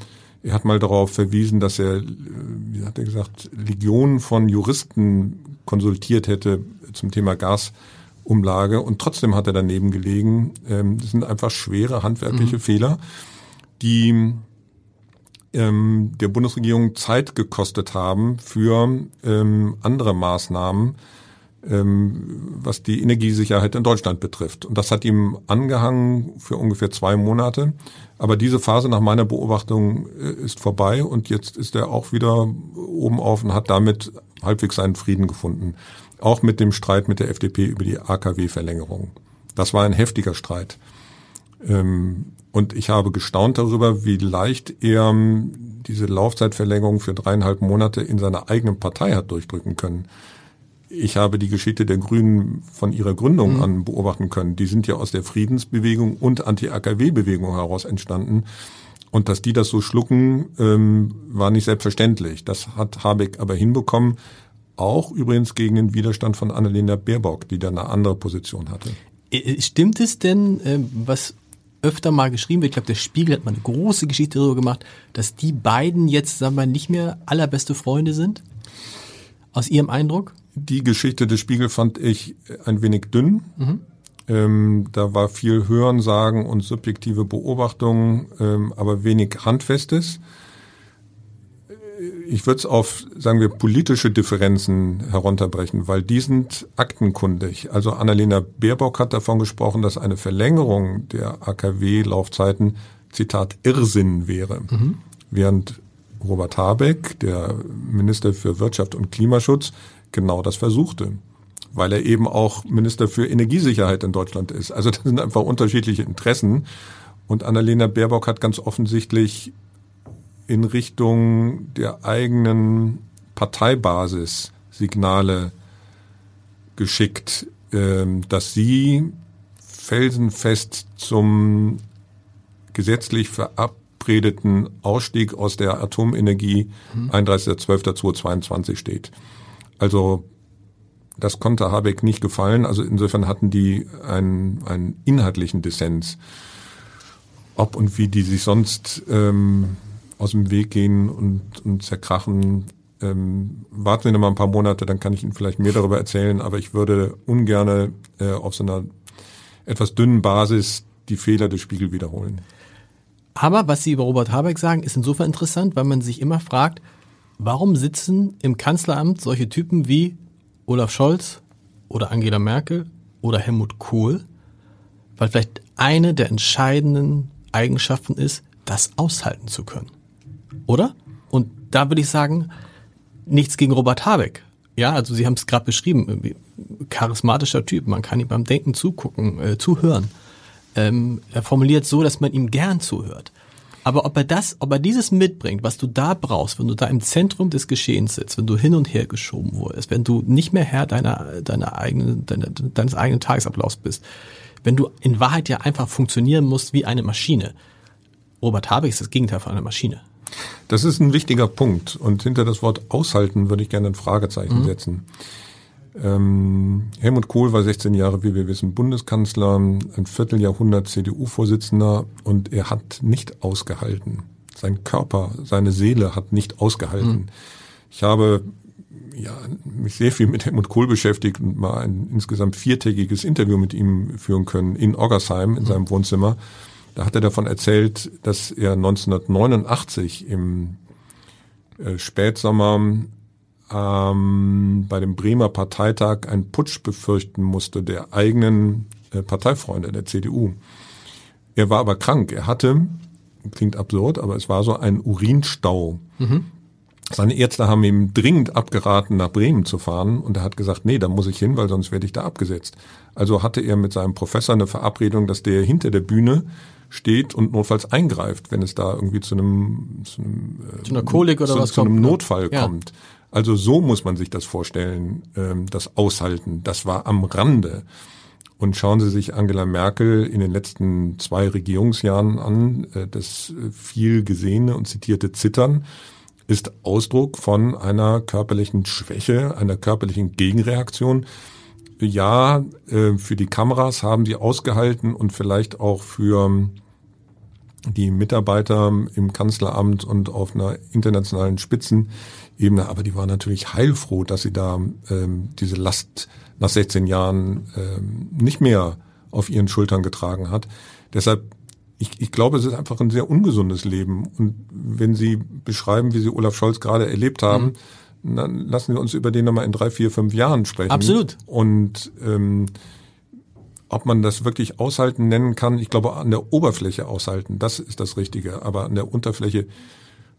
er hat mal darauf verwiesen, dass er, wie hat er gesagt, Legionen von Juristen konsultiert hätte zum Thema Gasumlage. Und trotzdem hat er daneben gelegen. Ähm, das sind einfach schwere handwerkliche mhm. Fehler, die ähm, der Bundesregierung Zeit gekostet haben für ähm, andere Maßnahmen, ähm, was die Energiesicherheit in Deutschland betrifft. Und das hat ihm angehangen für ungefähr zwei Monate. Aber diese Phase nach meiner Beobachtung äh, ist vorbei und jetzt ist er auch wieder oben auf und hat damit halbwegs seinen Frieden gefunden. Auch mit dem Streit mit der FDP über die AKW-Verlängerung. Das war ein heftiger Streit. Ähm, und ich habe gestaunt darüber, wie leicht er ähm, diese Laufzeitverlängerung für dreieinhalb Monate in seiner eigenen Partei hat durchdrücken können ich habe die Geschichte der Grünen von ihrer Gründung mhm. an beobachten können. Die sind ja aus der Friedensbewegung und Anti-AKW-Bewegung heraus entstanden. Und dass die das so schlucken, ähm, war nicht selbstverständlich. Das hat Habeck aber hinbekommen. Auch übrigens gegen den Widerstand von Annalena Baerbock, die da eine andere Position hatte. Stimmt es denn, äh, was öfter mal geschrieben wird, ich glaube, der Spiegel hat mal eine große Geschichte darüber gemacht, dass die beiden jetzt, sagen wir, nicht mehr allerbeste Freunde sind? Aus Ihrem Eindruck? Die Geschichte des Spiegel fand ich ein wenig dünn. Mhm. Ähm, da war viel Hörensagen und subjektive Beobachtungen, ähm, aber wenig Handfestes. Ich würde es auf, sagen wir, politische Differenzen herunterbrechen, weil die sind aktenkundig. Also Annalena Baerbock hat davon gesprochen, dass eine Verlängerung der AKW-Laufzeiten, Zitat, Irrsinn wäre. Mhm. Während Robert Habeck, der Minister für Wirtschaft und Klimaschutz, genau das versuchte, weil er eben auch Minister für Energiesicherheit in Deutschland ist. Also das sind einfach unterschiedliche Interessen. Und Annalena Baerbock hat ganz offensichtlich in Richtung der eigenen Parteibasis Signale geschickt, ähm, dass sie felsenfest zum gesetzlich verabredeten Ausstieg aus der Atomenergie mhm. 31.12.2022 steht. Also das konnte Habeck nicht gefallen. Also insofern hatten die einen, einen inhaltlichen Dissens. Ob und wie die sich sonst ähm, aus dem Weg gehen und, und zerkrachen, ähm, warten wir noch mal ein paar Monate, dann kann ich Ihnen vielleicht mehr darüber erzählen. Aber ich würde ungern äh, auf so einer etwas dünnen Basis die Fehler des Spiegel wiederholen. Aber was Sie über Robert Habeck sagen, ist insofern interessant, weil man sich immer fragt, Warum sitzen im Kanzleramt solche Typen wie Olaf Scholz oder Angela Merkel oder Helmut Kohl? Weil vielleicht eine der entscheidenden Eigenschaften ist, das aushalten zu können. Oder? Und da würde ich sagen, nichts gegen Robert Habeck. Ja, also Sie haben es gerade beschrieben, charismatischer Typ, man kann ihm beim Denken zugucken, äh, zuhören. Ähm, er formuliert so, dass man ihm gern zuhört. Aber ob er das, ob er dieses mitbringt, was du da brauchst, wenn du da im Zentrum des Geschehens sitzt, wenn du hin und her geschoben wurdest, wenn du nicht mehr Herr deiner, deiner eigenen, deiner, deines eigenen Tagesablaufs bist, wenn du in Wahrheit ja einfach funktionieren musst wie eine Maschine. Robert Habeck ist das Gegenteil von einer Maschine. Das ist ein wichtiger Punkt. Und hinter das Wort aushalten würde ich gerne ein Fragezeichen mhm. setzen. Ähm, Helmut Kohl war 16 Jahre, wie wir wissen, Bundeskanzler, ein Vierteljahrhundert CDU-Vorsitzender und er hat nicht ausgehalten. Sein Körper, seine Seele hat nicht ausgehalten. Mhm. Ich habe ja, mich sehr viel mit Helmut Kohl beschäftigt und mal ein insgesamt viertägiges Interview mit ihm führen können in Oggersheim in mhm. seinem Wohnzimmer. Da hat er davon erzählt, dass er 1989 im äh, Spätsommer ähm, bei dem Bremer Parteitag einen Putsch befürchten musste der eigenen äh, Parteifreunde der CDU. Er war aber krank. Er hatte, klingt absurd, aber es war so ein Urinstau. Mhm. Seine Ärzte haben ihm dringend abgeraten, nach Bremen zu fahren und er hat gesagt, nee, da muss ich hin, weil sonst werde ich da abgesetzt. Also hatte er mit seinem Professor eine Verabredung, dass der hinter der Bühne steht und notfalls eingreift, wenn es da irgendwie zu einem zu, einem, äh, zu einer Kolik oder zu, was zu einem kommt, ne? Notfall ja. kommt. Also so muss man sich das vorstellen, ähm, das Aushalten. Das war am Rande. Und schauen Sie sich Angela Merkel in den letzten zwei Regierungsjahren an. Äh, das viel gesehene und zitierte Zittern ist Ausdruck von einer körperlichen Schwäche, einer körperlichen Gegenreaktion. Ja, äh, für die Kameras haben sie ausgehalten und vielleicht auch für die Mitarbeiter im Kanzleramt und auf einer internationalen Spitzenebene, aber die waren natürlich heilfroh, dass sie da ähm, diese Last nach 16 Jahren ähm, nicht mehr auf ihren Schultern getragen hat. Deshalb, ich, ich glaube, es ist einfach ein sehr ungesundes Leben. Und wenn Sie beschreiben, wie Sie Olaf Scholz gerade erlebt haben, mhm. dann lassen Sie uns über den nochmal in drei, vier, fünf Jahren sprechen. Absolut. Und ähm, ob man das wirklich aushalten nennen kann, ich glaube an der Oberfläche aushalten, das ist das Richtige. Aber an der Unterfläche,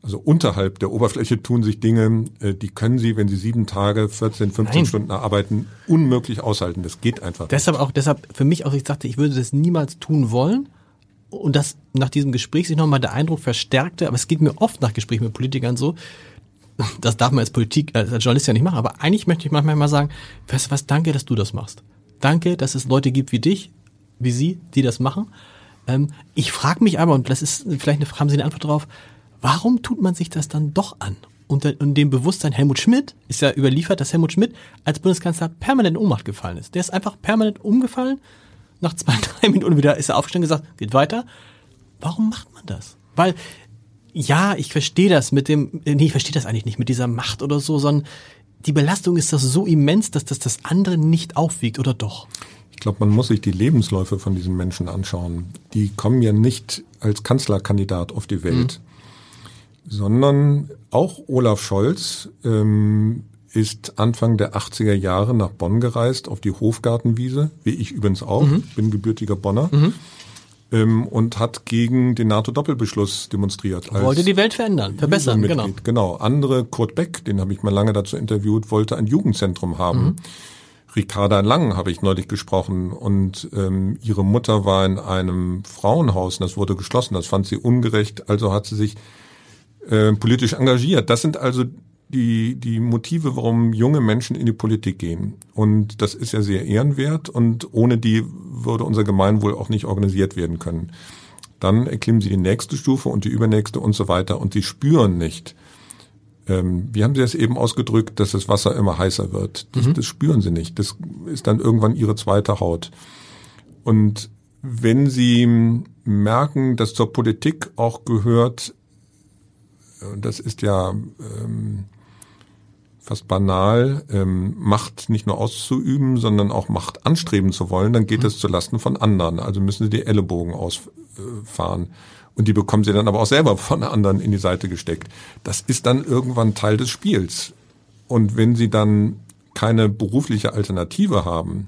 also unterhalb der Oberfläche tun sich Dinge, äh, die können Sie, wenn Sie sieben Tage, 14, 15 Nein. Stunden arbeiten, unmöglich aushalten. Das geht einfach. Deshalb nicht. auch, deshalb für mich auch, ich sagte, ich würde das niemals tun wollen. Und das nach diesem Gespräch sich nochmal der Eindruck verstärkte, aber es geht mir oft nach Gesprächen mit Politikern so, das darf man als Politik, als Journalist ja nicht machen, aber eigentlich möchte ich manchmal mal sagen, weißt du was, danke, dass du das machst. Danke, dass es Leute gibt wie dich, wie Sie, die das machen. Ähm, ich frage mich aber, und das ist vielleicht eine, haben Sie eine Antwort darauf, warum tut man sich das dann doch an? Unter, dem Bewusstsein, Helmut Schmidt ist ja überliefert, dass Helmut Schmidt als Bundeskanzler permanent in Ohnmacht gefallen ist. Der ist einfach permanent umgefallen. Nach zwei, drei Minuten wieder ist er aufgestanden und gesagt, geht weiter. Warum macht man das? Weil, ja, ich verstehe das mit dem, nee, ich verstehe das eigentlich nicht mit dieser Macht oder so, sondern die Belastung ist das so immens, dass das das andere nicht aufwiegt, oder doch? Ich glaube, man muss sich die Lebensläufe von diesen Menschen anschauen. Die kommen ja nicht als Kanzlerkandidat auf die Welt, mhm. Sondern auch Olaf Scholz ähm, ist Anfang der 80er Jahre nach Bonn gereist, auf die Hofgartenwiese, wie ich übrigens auch, mhm. bin gebürtiger Bonner. Mhm ähm, und hat gegen den NATO-Doppelbeschluss demonstriert. Wollte die Welt verändern, verbessern, genau. Genau. Andere, Kurt Beck, den habe ich mal lange dazu interviewt, wollte ein Jugendzentrum haben. Mhm. Ricarda Lang habe ich neulich gesprochen und ähm, ihre Mutter war in einem Frauenhaus und das wurde geschlossen. Das fand sie ungerecht, also hat sie sich äh, politisch engagiert. Das sind also die, die Motive, warum junge Menschen in die Politik gehen. Und das ist ja sehr ehrenwert und ohne die würde unser Gemeinwohl auch nicht organisiert werden können. Dann erklimmen sie die nächste Stufe und die übernächste und so weiter und sie spüren nicht, ähm, wie haben Sie es eben ausgedrückt, dass das Wasser immer heißer wird? Das, mhm. das spüren Sie nicht. Das ist dann irgendwann Ihre zweite Haut. Und wenn Sie merken, dass zur Politik auch gehört, und das ist ja ähm, fast banal, ähm, Macht nicht nur auszuüben, sondern auch Macht anstreben zu wollen, dann geht mhm. das zulasten von anderen. Also müssen sie die Ellenbogen ausfahren. Und die bekommen sie dann aber auch selber von anderen in die Seite gesteckt. Das ist dann irgendwann Teil des Spiels. Und wenn sie dann keine berufliche Alternative haben,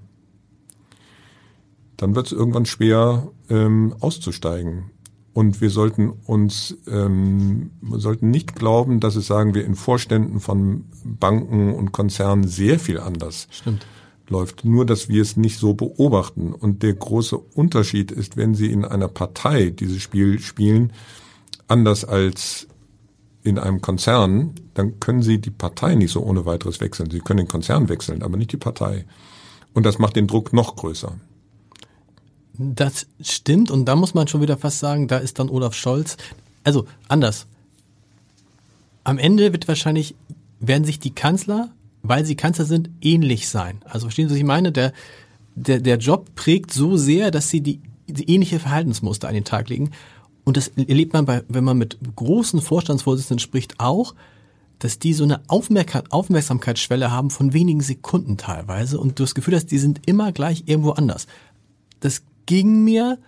dann wird es irgendwann schwer ähm, auszusteigen. Und wir sollten uns ähm, sollten nicht glauben, dass es, sagen wir, in Vorständen von Banken und Konzernen sehr viel anders Stimmt. läuft. Nur, dass wir es nicht so beobachten. Und der große Unterschied ist, wenn Sie in einer Partei dieses Spiel spielen, anders als in einem Konzern, dann können Sie die Partei nicht so ohne weiteres wechseln. Sie können den Konzern wechseln, aber nicht die Partei. Und das macht den Druck noch größer. Das stimmt und da muss man schon wieder fast sagen, da ist dann Olaf Scholz, also anders. Am Ende wird wahrscheinlich, werden sich die Kanzler, weil sie Kanzler sind, ähnlich sein. Also verstehen Sie, was ich meine? Der, der, der Job prägt so sehr, dass sie die, die ähnliche Verhaltensmuster an den Tag legen. Und das erlebt man bei, wenn man mit großen Vorstandsvorsitzenden spricht, auch, dass die so eine Aufmerksamkeitsschwelle haben von wenigen Sekunden teilweise und du das Gefühl hast, die sind immer gleich irgendwo anders. Das ging mir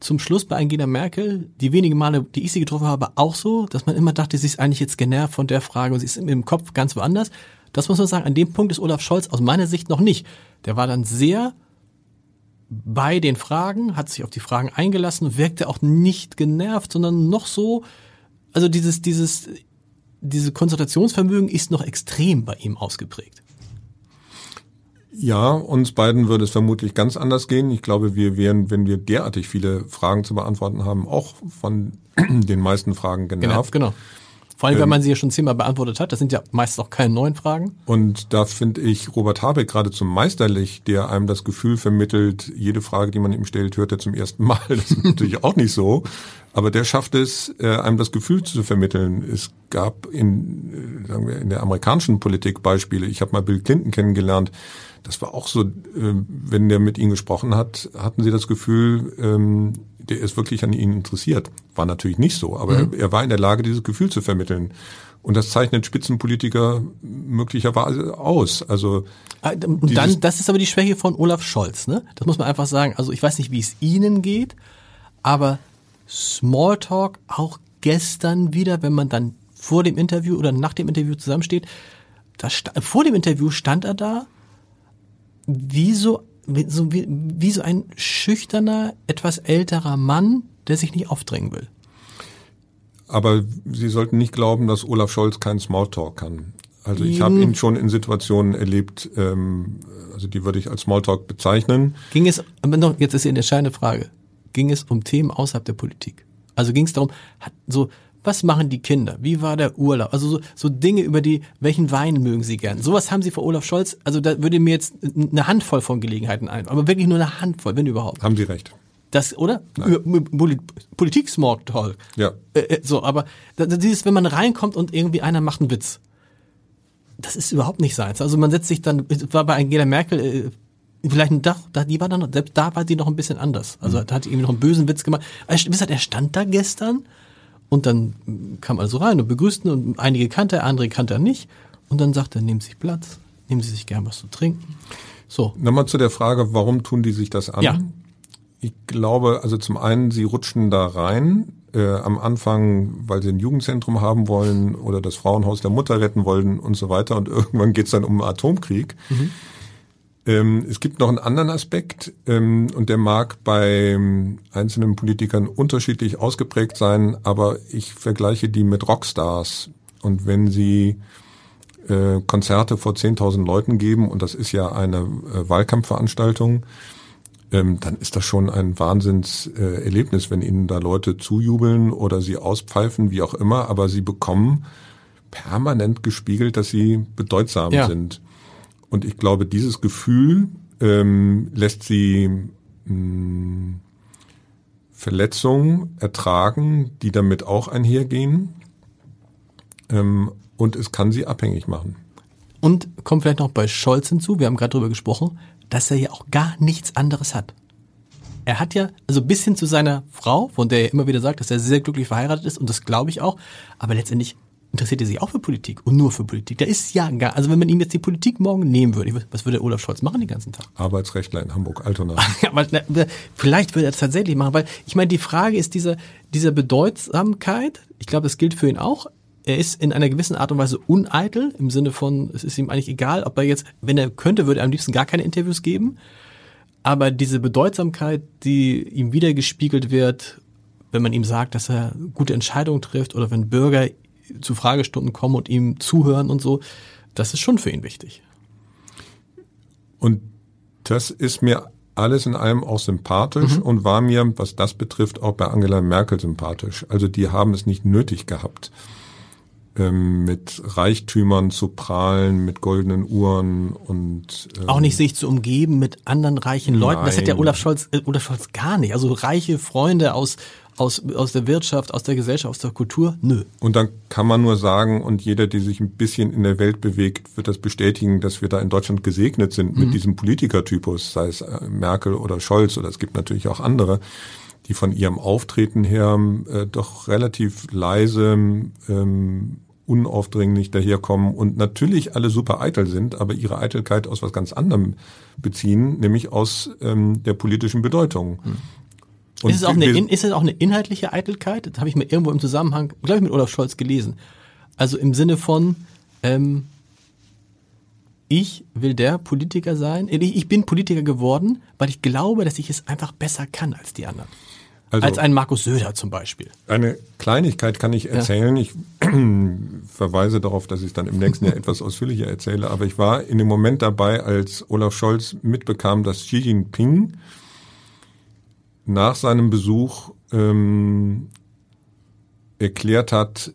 zum Schluss bei Angela Merkel, die wenigen Male, die ich sie getroffen habe, auch so, dass man immer dachte, sie ist eigentlich jetzt genervt von der Frage und sie ist im Kopf ganz woanders. Das muss man sagen, an dem Punkt ist Olaf Scholz aus meiner Sicht noch nicht. Der war dann sehr bei den Fragen, hat sich auf die Fragen eingelassen, wirkte auch nicht genervt, sondern noch so, also dieses, dieses, diese Konzentrationsvermögen ist noch extrem bei ihm ausgeprägt. Ja, uns beiden würde es vermutlich ganz anders gehen. Ich glaube, wir wären, wenn wir derartig viele Fragen zu beantworten haben, auch von den meisten Fragen genervt. Genau, genau. Vor allem, wenn man sie ja schon zehnmal beantwortet hat. Das sind ja meist auch keine neuen Fragen. Und da finde ich Robert Habeck geradezu meisterlich, der einem das Gefühl vermittelt, jede Frage, die man ihm stellt, hört er zum ersten Mal. Das ist natürlich auch nicht so. Aber der schafft es, äh, einem das Gefühl zu vermitteln. Es gab in, äh, sagen wir, in der amerikanischen Politik Beispiele. Ich habe mal Bill Clinton kennengelernt das war auch so, äh, wenn der mit ihnen gesprochen hat, hatten sie das Gefühl, ähm, der ist wirklich an ihnen interessiert. War natürlich nicht so, aber mhm. er, er war in der Lage, dieses Gefühl zu vermitteln. Und das zeichnet Spitzenpolitiker möglicherweise aus. Also ah, und dann, das ist aber die Schwäche von Olaf Scholz, ne? Das muss man einfach sagen. Also ich weiß nicht, wie es Ihnen geht, aber Smalltalk auch gestern wieder, wenn man dann vor dem Interview oder nach dem Interview zusammensteht, da vor dem Interview stand er da wie so, wie, so, wie, wie so ein schüchterner, etwas älterer Mann, der sich nicht aufdrängen will. Aber Sie sollten nicht glauben, dass Olaf Scholz keinen Smalltalk kann. Also ich habe ihn schon in Situationen erlebt, ähm, also die würde ich als Smalltalk bezeichnen. Ging es, aber noch, jetzt ist die entscheidende Frage, ging es um Themen außerhalb der Politik? Also ging es darum, hat so was machen die Kinder? Wie war der Urlaub? Also so, so Dinge über die, welchen Wein mögen sie gern? Sowas haben sie vor Olaf Scholz, also da würde mir jetzt eine Handvoll von Gelegenheiten ein, aber wirklich nur eine Handvoll, wenn überhaupt. Haben Sie recht. Das, oder? Politik Smalltalk. Ja. Äh, äh, so, aber dieses, wenn man reinkommt und irgendwie einer macht einen Witz. Das ist überhaupt nicht seins. Also man setzt sich dann, war bei Angela Merkel, äh, vielleicht ein Dach, die war dann, selbst da war sie noch ein bisschen anders. Also mhm. da hat sie irgendwie noch einen bösen Witz gemacht. Wie gesagt, er stand da gestern und dann kam also rein und begrüßten und einige kannte er, andere kannte er nicht. Und dann sagte er, nehmen Sie sich Platz, nehmen Sie sich gern was zu trinken. So. Nochmal zu der Frage, warum tun die sich das an? Ja. Ich glaube, also zum einen, sie rutschen da rein, äh, am Anfang, weil sie ein Jugendzentrum haben wollen oder das Frauenhaus der Mutter retten wollen und so weiter. Und irgendwann geht's dann um Atomkrieg. Mhm. Ähm, es gibt noch einen anderen Aspekt ähm, und der mag bei einzelnen Politikern unterschiedlich ausgeprägt sein, aber ich vergleiche die mit Rockstars. Und wenn sie äh, Konzerte vor 10.000 Leuten geben, und das ist ja eine äh, Wahlkampfveranstaltung, ähm, dann ist das schon ein Wahnsinnserlebnis, wenn ihnen da Leute zujubeln oder sie auspfeifen, wie auch immer, aber sie bekommen permanent gespiegelt, dass sie bedeutsam ja. sind. Und ich glaube, dieses Gefühl ähm, lässt sie mh, hm, Verletzungen ertragen, die damit auch einhergehen. Ähm, und es kann sie abhängig machen. Und kommt vielleicht noch bei Scholz hinzu, wir haben gerade darüber gesprochen, dass er ja auch gar nichts anderes hat. Er hat ja, also bis hin zu seiner Frau, von der er immer wieder sagt, dass er sehr glücklich verheiratet ist, und das glaube ich auch, aber letztendlich interessiert er sich auch für Politik und nur für Politik. Der ist ja gar, also wenn man ihm jetzt die Politik morgen nehmen würde, was würde Olaf Scholz machen den ganzen Tag? Arbeitsrechtler in Hamburg, Altona. vielleicht würde er es tatsächlich machen, weil ich meine, die Frage ist dieser, dieser Bedeutsamkeit, ich glaube, das gilt für ihn auch. Er ist in einer gewissen Art und Weise uneitel, im Sinne von, es ist ihm eigentlich egal, ob er jetzt, wenn er könnte, würde er am liebsten gar keine Interviews geben. Aber diese Bedeutsamkeit, die ihm wiedergespiegelt wird, wenn man ihm sagt, dass er gute Entscheidungen trifft oder wenn Bürger zu Fragestunden kommen und ihm zuhören und so, das ist schon für ihn wichtig. Und das ist mir alles in allem auch sympathisch mhm. und war mir, was das betrifft, auch bei Angela Merkel sympathisch. Also die haben es nicht nötig gehabt, ähm, mit Reichtümern zu prahlen, mit goldenen Uhren und ähm, auch nicht sich zu umgeben mit anderen reichen Leuten. Nein. Das hat ja Olaf Scholz, äh, Olaf Scholz gar nicht. Also reiche Freunde aus aus, aus der Wirtschaft, aus der Gesellschaft, aus der Kultur? Nö. Und dann kann man nur sagen, und jeder, der sich ein bisschen in der Welt bewegt, wird das bestätigen, dass wir da in Deutschland gesegnet sind mit mhm. diesem Politikertypus, sei es äh, Merkel oder Scholz oder es gibt natürlich auch andere, die von ihrem Auftreten her äh, doch relativ leise, ähm, unaufdringlich daherkommen und natürlich alle super eitel sind, aber ihre Eitelkeit aus was ganz anderem beziehen, nämlich aus ähm, der politischen Bedeutung. Mhm. Und ist, es auch eine, ist es auch eine inhaltliche Eitelkeit? Das habe ich mir irgendwo im Zusammenhang, glaube ich, mit Olaf Scholz gelesen. Also im Sinne von, ähm, ich will der Politiker sein. Ich bin Politiker geworden, weil ich glaube, dass ich es einfach besser kann als die anderen. Also, als ein Markus Söder zum Beispiel. Eine Kleinigkeit kann ich erzählen. Ja. Ich verweise darauf, dass ich es dann im nächsten Jahr etwas ausführlicher erzähle. Aber ich war in dem Moment dabei, als Olaf Scholz mitbekam, dass Xi Jinping nach seinem Besuch ähm, erklärt hat,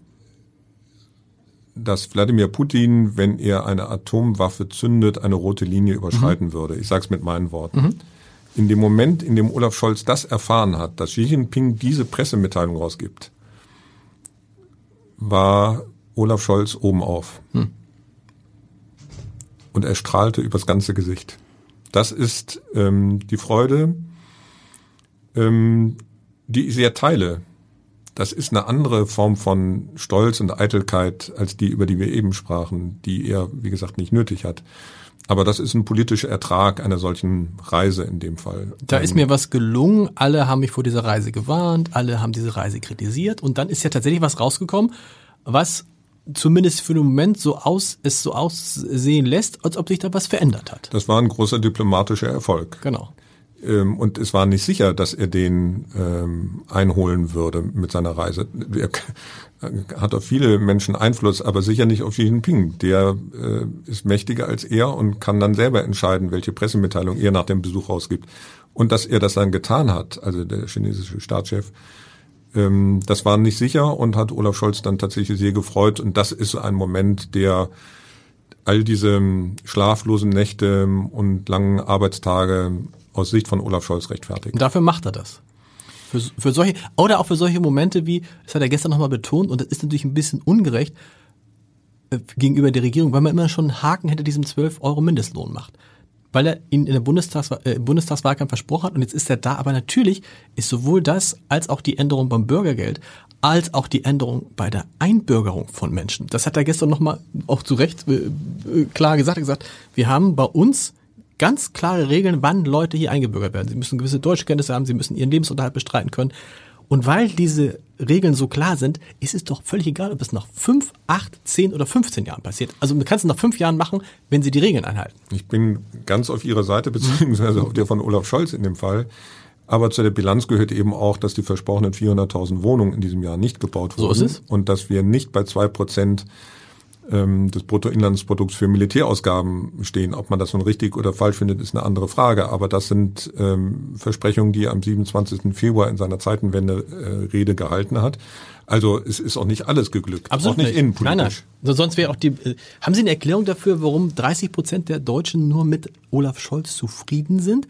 dass Wladimir Putin, wenn er eine Atomwaffe zündet, eine rote Linie überschreiten mhm. würde. Ich sage es mit meinen Worten. Mhm. In dem Moment, in dem Olaf Scholz das erfahren hat, dass Xi Jinping diese Pressemitteilung rausgibt, war Olaf Scholz oben auf. Mhm. Und er strahlte übers ganze Gesicht. Das ist ähm, die Freude, ähm, die ich sehr teile. Das ist eine andere Form von Stolz und Eitelkeit als die, über die wir eben sprachen, die er, wie gesagt, nicht nötig hat. Aber das ist ein politischer Ertrag einer solchen Reise in dem Fall. Da ist mir was gelungen. Alle haben mich vor dieser Reise gewarnt. Alle haben diese Reise kritisiert. Und dann ist ja tatsächlich was rausgekommen, was zumindest für den Moment so aus, es so aussehen lässt, als ob sich da was verändert hat. Das war ein großer diplomatischer Erfolg. Genau. Ähm, und es war nicht sicher, dass er den ähm, einholen würde mit seiner Reise. Er hat auf viele Menschen Einfluss, aber sicher nicht auf Xi Jinping. Der äh, ist mächtiger als er und kann dann selber entscheiden, welche Pressemitteilung er nach dem Besuch rausgibt. Und dass er das dann getan hat, also der chinesische Staatschef, ähm, das war nicht sicher und hat Olaf Scholz dann tatsächlich sehr gefreut. Und das ist ein Moment, der all diese schlaflosen Nächte und langen Arbeitstage aus Sicht von Olaf Scholz rechtfertigen. Dafür macht er das. Für, für solche, oder auch für solche Momente wie, das hat er gestern nochmal betont, und das ist natürlich ein bisschen ungerecht äh, gegenüber der Regierung, weil man immer schon einen Haken hinter diesem 12 Euro Mindestlohn macht. Weil er ihn in der Bundestags, äh, Bundestagswahlkampf versprochen hat und jetzt ist er da. Aber natürlich ist sowohl das als auch die Änderung beim Bürgergeld als auch die Änderung bei der Einbürgerung von Menschen. Das hat er gestern nochmal auch zu Recht äh, äh, klar gesagt. Er gesagt, wir haben bei uns ganz klare Regeln, wann Leute hier eingebürgert werden. Sie müssen gewisse Deutschkenntnisse haben, sie müssen ihren Lebensunterhalt bestreiten können. Und weil diese Regeln so klar sind, ist es doch völlig egal, ob es nach fünf, acht, zehn oder 15 Jahren passiert. Also man kann es nach fünf Jahren machen, wenn Sie die Regeln einhalten. Ich bin ganz auf Ihrer Seite, beziehungsweise auf der von Olaf Scholz in dem Fall. Aber zu der Bilanz gehört eben auch, dass die versprochenen 400.000 Wohnungen in diesem Jahr nicht gebaut wurden. So ist es. Und dass wir nicht bei zwei Prozent ähm, des Bruttoinlandsprodukts für Militärausgaben stehen. Ob man das nun richtig oder falsch findet, ist eine andere Frage. Aber das sind ähm, Versprechungen, die er am 27. Februar in seiner Zeitenwende-Rede äh, gehalten hat. Also es ist auch nicht alles geglückt. Absolut auch nicht, nicht. innenpolitisch. Nein, nein. Sonst wäre auch die. Äh, haben Sie eine Erklärung dafür, warum 30 Prozent der Deutschen nur mit Olaf Scholz zufrieden sind?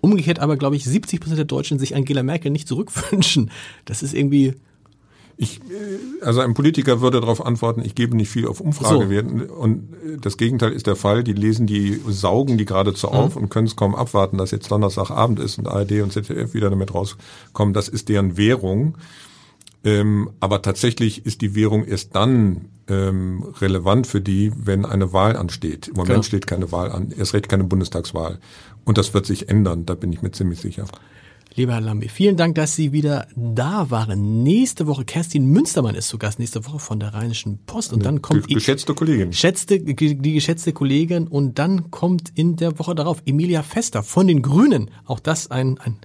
Umgekehrt aber, glaube ich, 70 Prozent der Deutschen sich Angela Merkel nicht zurückwünschen. Das ist irgendwie ich, äh, also ein Politiker würde darauf antworten, ich gebe nicht viel auf Umfragewerten. So. Und äh, das Gegenteil ist der Fall. Die lesen die, saugen die geradezu mhm. auf und können es kaum abwarten, dass jetzt Donnerstagabend ist und ARD und ZDF wieder damit rauskommen. Das ist deren Währung. Ähm, aber tatsächlich ist die Währung erst dann ähm, relevant für die, wenn eine Wahl ansteht. Im Moment Klar. steht keine Wahl an, erst recht keine Bundestagswahl. Und das wird sich ändern, da bin ich mir ziemlich sicher. Lieber Herr Lambi, vielen Dank, dass Sie wieder da waren. Nächste Woche, Kerstin Münstermann ist zu Gast, nächste Woche von der Rheinischen Post. Und dann kommt... Die geschätzte Kollegin. Geschätzte, die geschätzte Kollegin. Und dann kommt in der Woche darauf Emilia Fester von den Grünen. Auch das ein, ein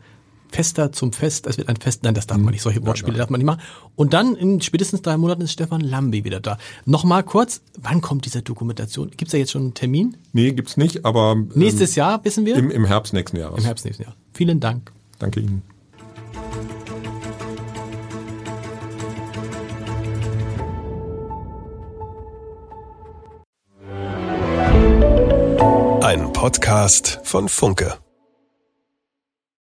Fester zum Fest, es wird ein Fest, nein, das darf man nicht, solche Wortspiele darf man nicht machen. Und dann in spätestens drei Monaten ist Stefan Lambi wieder da. Nochmal kurz, wann kommt diese Dokumentation? Gibt es da jetzt schon einen Termin? Nee, gibt's nicht, aber ähm, Nächstes Jahr, wissen wir? im, im Herbst nächsten Jahres. Im Herbst nächsten Jahr. Vielen Dank. Danke Ihnen. Ein Podcast von Funke.